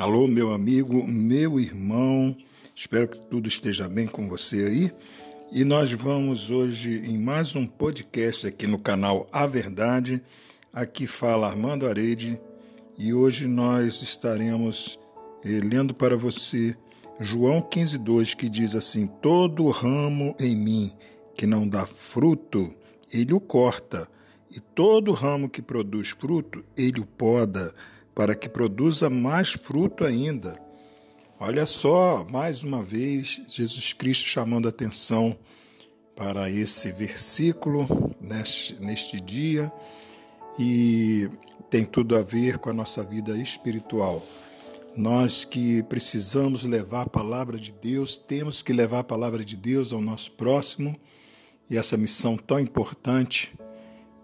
Alô, meu amigo, meu irmão, espero que tudo esteja bem com você aí. E nós vamos hoje em mais um podcast aqui no canal A Verdade. Aqui fala Armando Arede e hoje nós estaremos eh, lendo para você João 15,2 que diz assim: Todo ramo em mim que não dá fruto, ele o corta, e todo ramo que produz fruto, ele o poda para que produza mais fruto ainda. Olha só, mais uma vez, Jesus Cristo chamando atenção para esse versículo neste, neste dia e tem tudo a ver com a nossa vida espiritual. Nós que precisamos levar a palavra de Deus, temos que levar a palavra de Deus ao nosso próximo e essa missão tão importante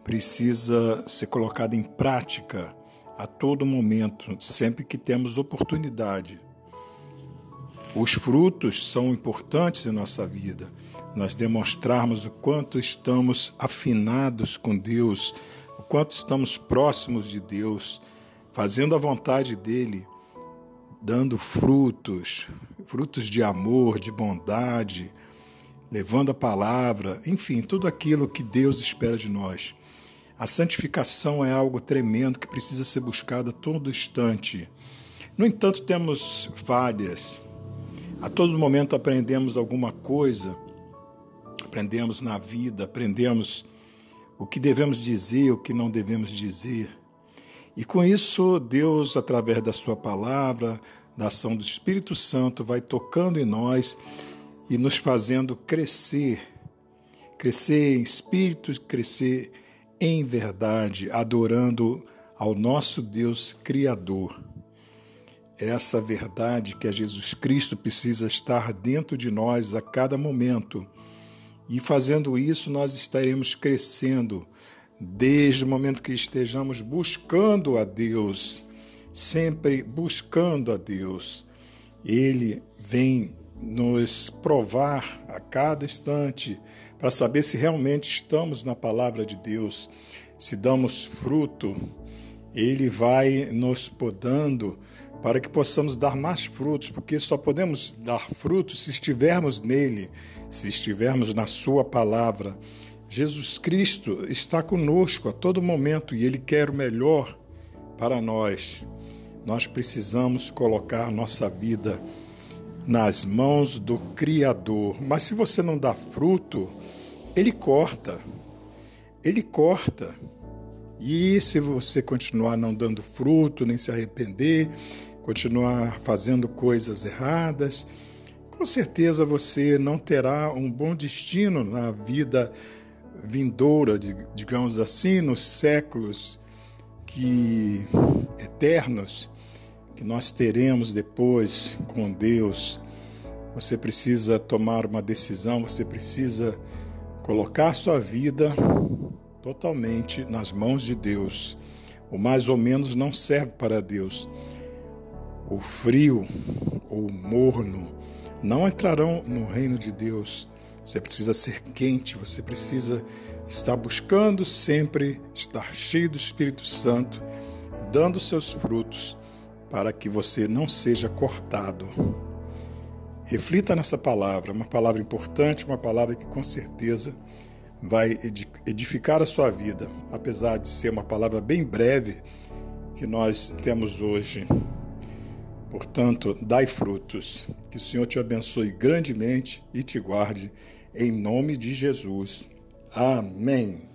precisa ser colocada em prática a todo momento, sempre que temos oportunidade. Os frutos são importantes em nossa vida. Nós demonstrarmos o quanto estamos afinados com Deus, o quanto estamos próximos de Deus, fazendo a vontade dele, dando frutos, frutos de amor, de bondade, levando a palavra, enfim, tudo aquilo que Deus espera de nós. A santificação é algo tremendo que precisa ser buscado a todo instante. No entanto, temos falhas. A todo momento aprendemos alguma coisa, aprendemos na vida, aprendemos o que devemos dizer, o que não devemos dizer. E com isso, Deus, através da Sua palavra, da ação do Espírito Santo, vai tocando em nós e nos fazendo crescer, crescer em espírito, crescer em verdade, adorando ao nosso Deus Criador. Essa verdade que é Jesus Cristo precisa estar dentro de nós a cada momento. E fazendo isso, nós estaremos crescendo desde o momento que estejamos buscando a Deus, sempre buscando a Deus. Ele vem nos provar a cada instante para saber se realmente estamos na palavra de Deus, se damos fruto. Ele vai nos podando para que possamos dar mais frutos, porque só podemos dar frutos se estivermos nele, se estivermos na Sua palavra. Jesus Cristo está conosco a todo momento e Ele quer o melhor para nós. Nós precisamos colocar nossa vida nas mãos do Criador. Mas se você não dá fruto, ele corta. Ele corta. E se você continuar não dando fruto, nem se arrepender, continuar fazendo coisas erradas, com certeza você não terá um bom destino na vida vindoura, digamos assim, nos séculos que eternos que nós teremos depois com Deus. Você precisa tomar uma decisão, você precisa colocar sua vida totalmente nas mãos de Deus. O mais ou menos não serve para Deus. O frio ou o morno não entrarão no reino de Deus. Você precisa ser quente, você precisa estar buscando sempre estar cheio do Espírito Santo, dando seus frutos para que você não seja cortado. Reflita nessa palavra, uma palavra importante, uma palavra que com certeza vai edificar a sua vida, apesar de ser uma palavra bem breve que nós temos hoje. Portanto, dai frutos. Que o Senhor te abençoe grandemente e te guarde, em nome de Jesus. Amém.